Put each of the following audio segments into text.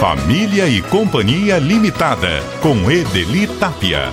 Família e Companhia Limitada, com Edeli Tapia.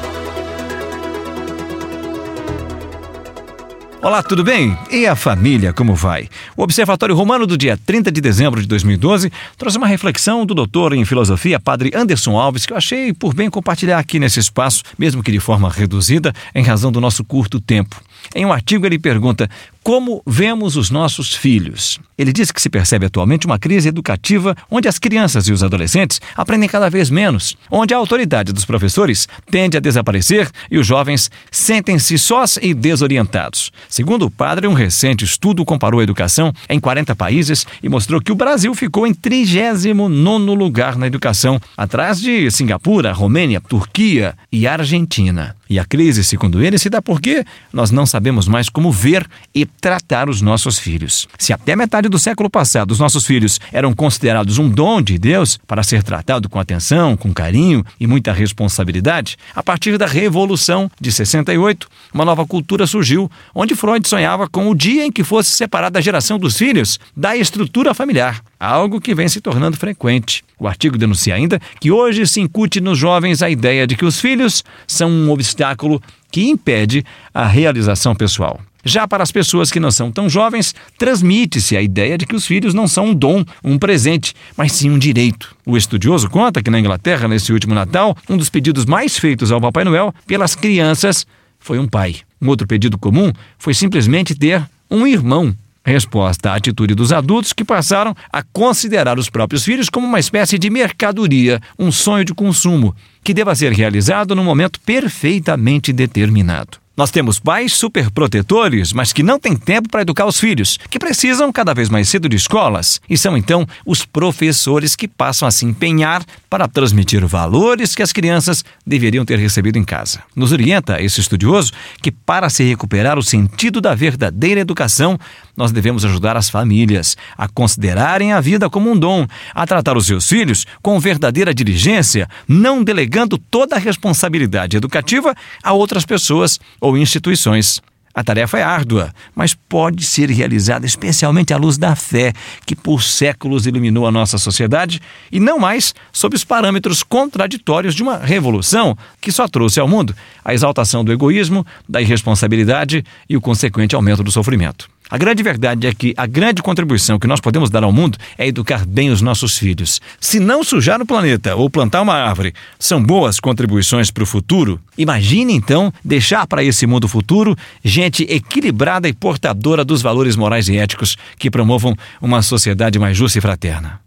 Olá, tudo bem? E a família, como vai? O Observatório Romano do dia 30 de dezembro de 2012 trouxe uma reflexão do doutor em filosofia, padre Anderson Alves, que eu achei por bem compartilhar aqui nesse espaço, mesmo que de forma reduzida, em razão do nosso curto tempo. Em um artigo, ele pergunta como vemos os nossos filhos. Ele diz que se percebe atualmente uma crise educativa onde as crianças e os adolescentes aprendem cada vez menos, onde a autoridade dos professores tende a desaparecer e os jovens sentem-se sós e desorientados. Segundo o padre, um recente estudo comparou a educação em 40 países e mostrou que o Brasil ficou em 39 lugar na educação, atrás de Singapura, Romênia, Turquia e Argentina. E a crise, segundo ele, se dá porque nós não sabemos mais como ver e tratar os nossos filhos. Se até metade do século passado os nossos filhos eram considerados um dom de Deus para ser tratado com atenção, com carinho e muita responsabilidade, a partir da Revolução de 68, uma nova cultura surgiu, onde Freud sonhava com o dia em que fosse separada a geração dos filhos da estrutura familiar algo que vem se tornando frequente. O artigo denuncia ainda que hoje se incute nos jovens a ideia de que os filhos são um obstáculo que impede a realização pessoal. Já para as pessoas que não são tão jovens, transmite-se a ideia de que os filhos não são um dom, um presente, mas sim um direito. O estudioso conta que na Inglaterra, nesse último Natal, um dos pedidos mais feitos ao Papai Noel pelas crianças foi um pai. Um outro pedido comum foi simplesmente ter um irmão resposta à atitude dos adultos que passaram a considerar os próprios filhos como uma espécie de mercadoria, um sonho de consumo, que deva ser realizado num momento perfeitamente determinado. Nós temos pais superprotetores, mas que não têm tempo para educar os filhos, que precisam cada vez mais cedo de escolas, e são então os professores que passam a se empenhar para transmitir valores que as crianças deveriam ter recebido em casa. Nos orienta esse estudioso que, para se recuperar o sentido da verdadeira educação, nós devemos ajudar as famílias a considerarem a vida como um dom, a tratar os seus filhos com verdadeira diligência, não delegando toda a responsabilidade educativa a outras pessoas ou instituições. A tarefa é árdua, mas pode ser realizada especialmente à luz da fé, que por séculos iluminou a nossa sociedade, e não mais sob os parâmetros contraditórios de uma revolução que só trouxe ao mundo a exaltação do egoísmo, da irresponsabilidade e o consequente aumento do sofrimento. A grande verdade é que a grande contribuição que nós podemos dar ao mundo é educar bem os nossos filhos. Se não sujar o planeta ou plantar uma árvore são boas contribuições para o futuro, imagine então deixar para esse mundo futuro gente equilibrada e portadora dos valores morais e éticos que promovam uma sociedade mais justa e fraterna.